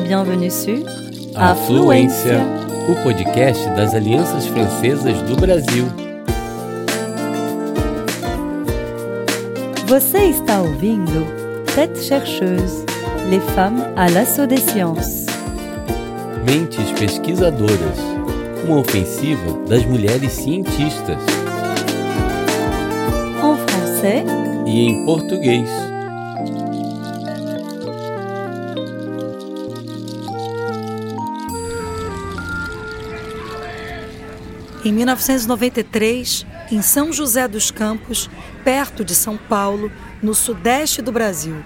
et bienvenue sur Afluência, o podcast das alianças francesas do Brasil. Você está ouvindo Tête Chercheuse, les femmes à l'assaut des sciences. Mentes pesquisadoras, uma ofensiva das mulheres cientistas. En français E em português. Em 1993, em São José dos Campos, perto de São Paulo, no sudeste do Brasil,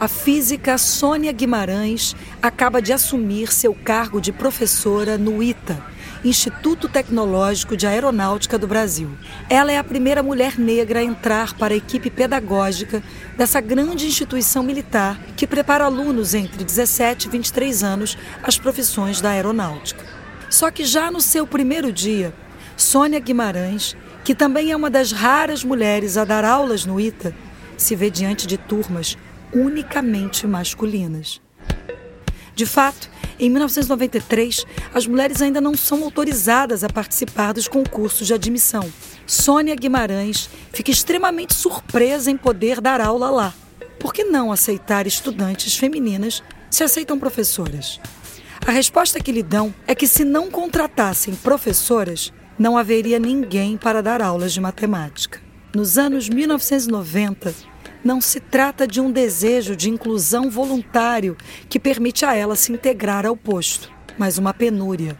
a física Sônia Guimarães acaba de assumir seu cargo de professora no ITA, Instituto Tecnológico de Aeronáutica do Brasil. Ela é a primeira mulher negra a entrar para a equipe pedagógica dessa grande instituição militar que prepara alunos entre 17 e 23 anos às profissões da aeronáutica. Só que já no seu primeiro dia, Sônia Guimarães, que também é uma das raras mulheres a dar aulas no ITA, se vê diante de turmas unicamente masculinas. De fato, em 1993, as mulheres ainda não são autorizadas a participar dos concursos de admissão. Sônia Guimarães fica extremamente surpresa em poder dar aula lá. Por que não aceitar estudantes femininas se aceitam professoras? A resposta que lhe dão é que se não contratassem professoras, não haveria ninguém para dar aulas de matemática. Nos anos 1990, não se trata de um desejo de inclusão voluntário que permite a ela se integrar ao posto, mas uma penúria.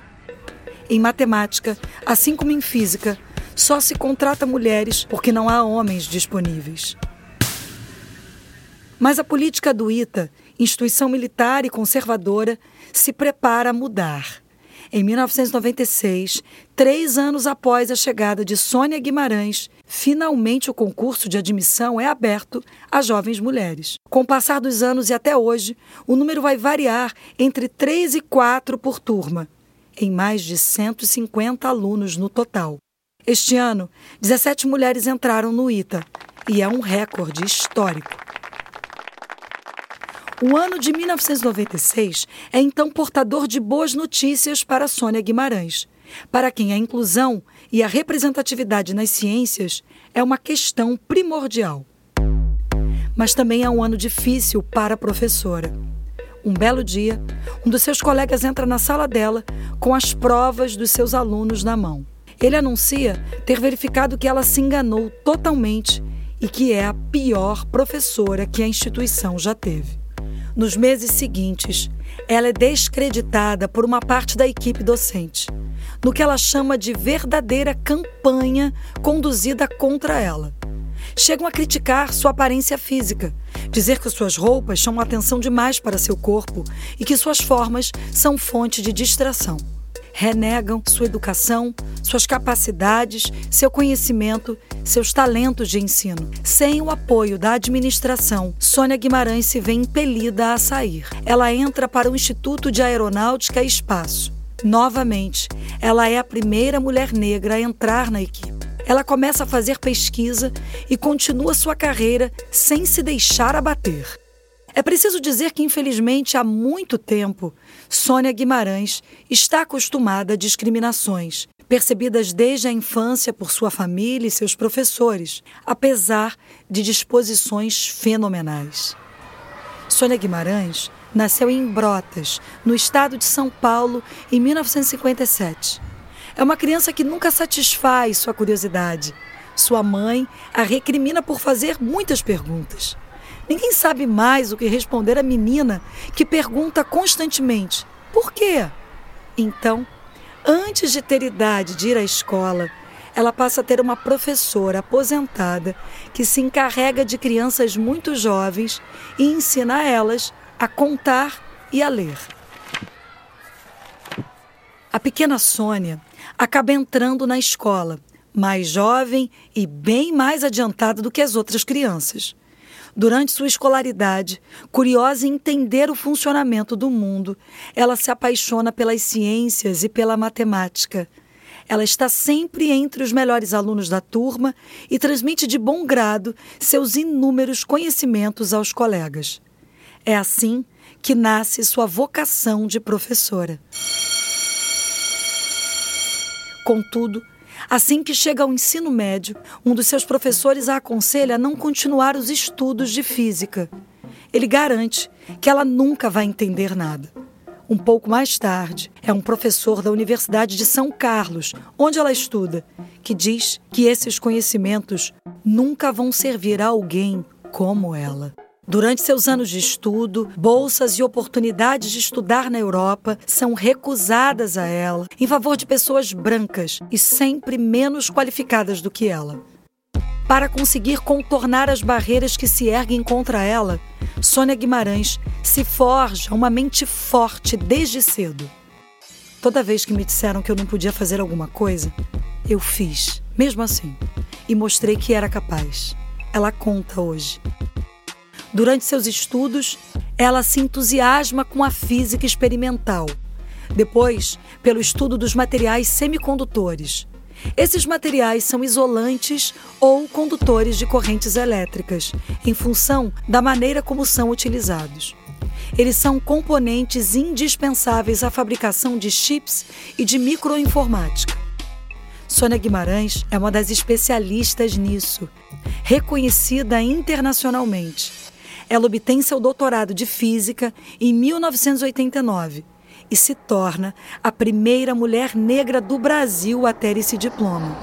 Em matemática, assim como em física, só se contrata mulheres porque não há homens disponíveis. Mas a política do ITA, instituição militar e conservadora, se prepara a mudar. Em 1996, três anos após a chegada de Sônia Guimarães, finalmente o concurso de admissão é aberto a jovens mulheres. Com o passar dos anos e até hoje, o número vai variar entre três e quatro por turma, em mais de 150 alunos no total. Este ano, 17 mulheres entraram no ITA e é um recorde histórico. O ano de 1996 é então portador de boas notícias para Sônia Guimarães, para quem a inclusão e a representatividade nas ciências é uma questão primordial. Mas também é um ano difícil para a professora. Um belo dia, um dos seus colegas entra na sala dela com as provas dos seus alunos na mão. Ele anuncia ter verificado que ela se enganou totalmente e que é a pior professora que a instituição já teve. Nos meses seguintes, ela é descreditada por uma parte da equipe docente, no que ela chama de verdadeira campanha conduzida contra ela. Chegam a criticar sua aparência física, dizer que suas roupas chamam atenção demais para seu corpo e que suas formas são fonte de distração renegam sua educação, suas capacidades, seu conhecimento, seus talentos de ensino. Sem o apoio da administração, Sônia Guimarães se vê impelida a sair. Ela entra para o Instituto de Aeronáutica e Espaço. Novamente, ela é a primeira mulher negra a entrar na equipe. Ela começa a fazer pesquisa e continua sua carreira sem se deixar abater. É preciso dizer que, infelizmente, há muito tempo, Sônia Guimarães está acostumada a discriminações, percebidas desde a infância por sua família e seus professores, apesar de disposições fenomenais. Sônia Guimarães nasceu em Brotas, no estado de São Paulo, em 1957. É uma criança que nunca satisfaz sua curiosidade. Sua mãe a recrimina por fazer muitas perguntas. Ninguém sabe mais o que responder à menina que pergunta constantemente: por quê? Então, antes de ter idade de ir à escola, ela passa a ter uma professora aposentada que se encarrega de crianças muito jovens e ensina a elas a contar e a ler. A pequena Sônia acaba entrando na escola, mais jovem e bem mais adiantada do que as outras crianças. Durante sua escolaridade, curiosa em entender o funcionamento do mundo, ela se apaixona pelas ciências e pela matemática. Ela está sempre entre os melhores alunos da turma e transmite de bom grado seus inúmeros conhecimentos aos colegas. É assim que nasce sua vocação de professora. Contudo, assim que chega ao ensino médio, um dos seus professores a aconselha a não continuar os estudos de física. Ele garante que ela nunca vai entender nada. Um pouco mais tarde, é um professor da Universidade de São Carlos, onde ela estuda, que diz que esses conhecimentos nunca vão servir a alguém como ela. Durante seus anos de estudo, bolsas e oportunidades de estudar na Europa são recusadas a ela em favor de pessoas brancas e sempre menos qualificadas do que ela. Para conseguir contornar as barreiras que se erguem contra ela, Sônia Guimarães se forja uma mente forte desde cedo. Toda vez que me disseram que eu não podia fazer alguma coisa, eu fiz, mesmo assim, e mostrei que era capaz. Ela conta hoje. Durante seus estudos, ela se entusiasma com a física experimental. Depois, pelo estudo dos materiais semicondutores, esses materiais são isolantes ou condutores de correntes elétricas, em função da maneira como são utilizados. Eles são componentes indispensáveis à fabricação de chips e de microinformática. Sônia Guimarães é uma das especialistas nisso, reconhecida internacionalmente. Ela obtém seu doutorado de física em 1989 e se torna a primeira mulher negra do Brasil a ter esse diploma.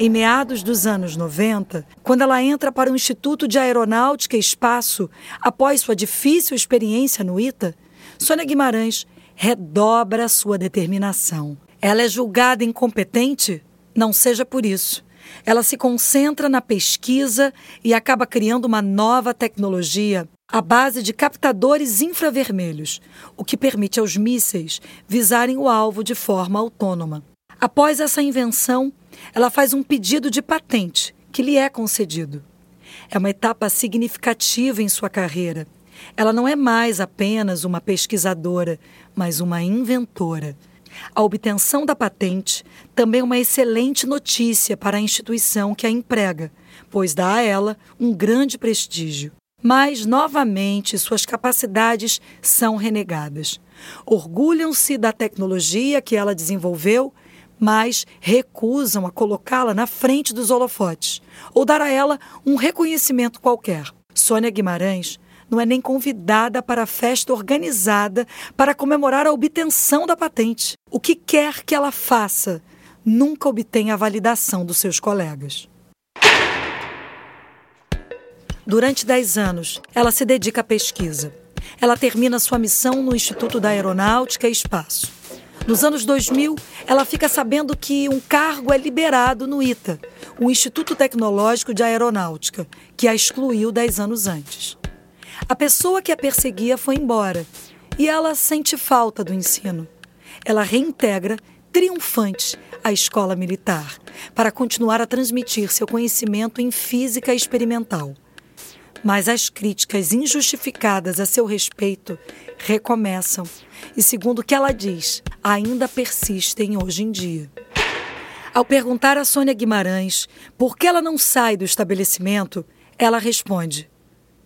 Em meados dos anos 90, quando ela entra para o Instituto de Aeronáutica e Espaço, após sua difícil experiência no ITA, Sônia Guimarães redobra sua determinação. Ela é julgada incompetente? Não seja por isso. Ela se concentra na pesquisa e acaba criando uma nova tecnologia à base de captadores infravermelhos, o que permite aos mísseis visarem o alvo de forma autônoma. Após essa invenção, ela faz um pedido de patente, que lhe é concedido. É uma etapa significativa em sua carreira. Ela não é mais apenas uma pesquisadora, mas uma inventora. A obtenção da patente também é uma excelente notícia para a instituição que a emprega, pois dá a ela um grande prestígio. Mas, novamente, suas capacidades são renegadas. Orgulham-se da tecnologia que ela desenvolveu, mas recusam a colocá-la na frente dos holofotes ou dar a ela um reconhecimento qualquer. Sônia Guimarães não é nem convidada para a festa organizada para comemorar a obtenção da patente. O que quer que ela faça, nunca obtém a validação dos seus colegas. Durante 10 anos, ela se dedica à pesquisa. Ela termina sua missão no Instituto da Aeronáutica e Espaço. Nos anos 2000, ela fica sabendo que um cargo é liberado no ITA, o Instituto Tecnológico de Aeronáutica, que a excluiu 10 anos antes. A pessoa que a perseguia foi embora e ela sente falta do ensino. Ela reintegra, triunfante, a escola militar para continuar a transmitir seu conhecimento em física experimental. Mas as críticas injustificadas a seu respeito recomeçam e, segundo o que ela diz, ainda persistem hoje em dia. Ao perguntar a Sônia Guimarães por que ela não sai do estabelecimento, ela responde: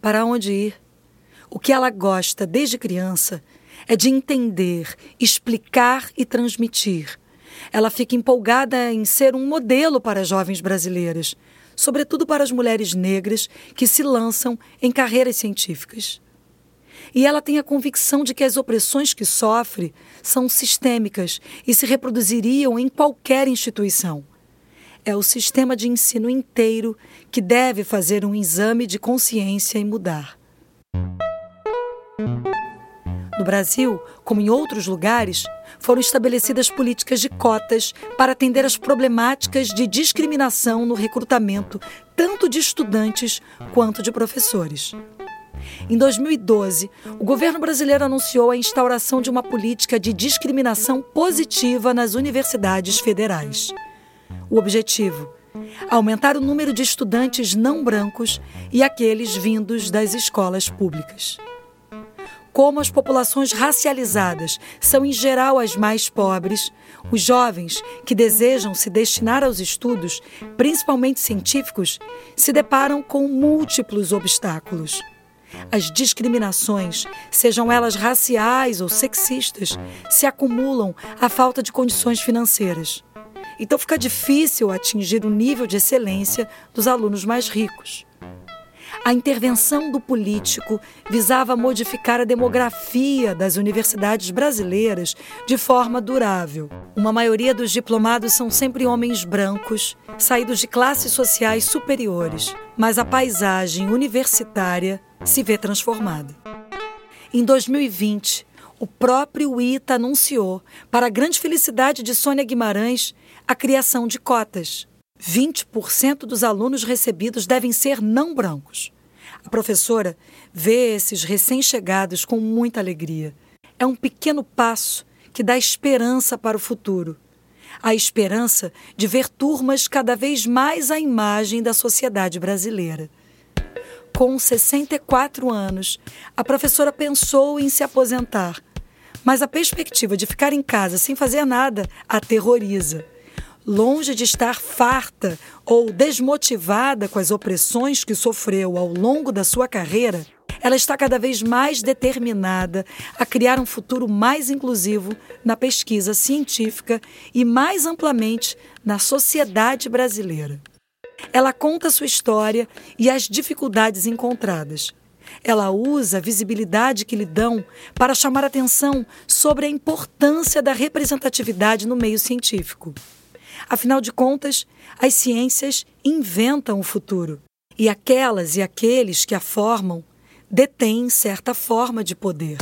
Para onde ir? O que ela gosta desde criança é de entender, explicar e transmitir. Ela fica empolgada em ser um modelo para jovens brasileiras sobretudo para as mulheres negras que se lançam em carreiras científicas. E ela tem a convicção de que as opressões que sofre são sistêmicas e se reproduziriam em qualquer instituição. É o sistema de ensino inteiro que deve fazer um exame de consciência e mudar. No Brasil, como em outros lugares, foram estabelecidas políticas de cotas para atender às problemáticas de discriminação no recrutamento tanto de estudantes quanto de professores. Em 2012, o governo brasileiro anunciou a instauração de uma política de discriminação positiva nas universidades federais. O objetivo: aumentar o número de estudantes não brancos e aqueles vindos das escolas públicas. Como as populações racializadas são em geral as mais pobres, os jovens que desejam se destinar aos estudos, principalmente científicos, se deparam com múltiplos obstáculos. As discriminações, sejam elas raciais ou sexistas, se acumulam à falta de condições financeiras. Então fica difícil atingir o nível de excelência dos alunos mais ricos. A intervenção do político visava modificar a demografia das universidades brasileiras de forma durável. Uma maioria dos diplomados são sempre homens brancos, saídos de classes sociais superiores, mas a paisagem universitária se vê transformada. Em 2020, o próprio ITA anunciou, para a grande felicidade de Sônia Guimarães, a criação de cotas. 20% dos alunos recebidos devem ser não brancos. A professora vê esses recém-chegados com muita alegria. É um pequeno passo que dá esperança para o futuro. A esperança de ver turmas cada vez mais à imagem da sociedade brasileira. Com 64 anos, a professora pensou em se aposentar, mas a perspectiva de ficar em casa sem fazer nada aterroriza longe de estar farta ou desmotivada com as opressões que sofreu ao longo da sua carreira, ela está cada vez mais determinada a criar um futuro mais inclusivo na pesquisa científica e mais amplamente na sociedade brasileira. Ela conta sua história e as dificuldades encontradas. Ela usa a visibilidade que lhe dão para chamar atenção sobre a importância da representatividade no meio científico. Afinal de contas, as ciências inventam o futuro e aquelas e aqueles que a formam detêm certa forma de poder.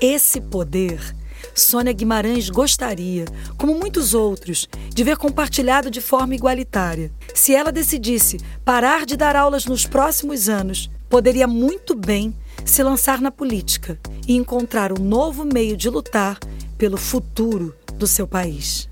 Esse poder, Sônia Guimarães gostaria, como muitos outros, de ver compartilhado de forma igualitária. Se ela decidisse parar de dar aulas nos próximos anos, poderia muito bem se lançar na política e encontrar um novo meio de lutar pelo futuro do seu país.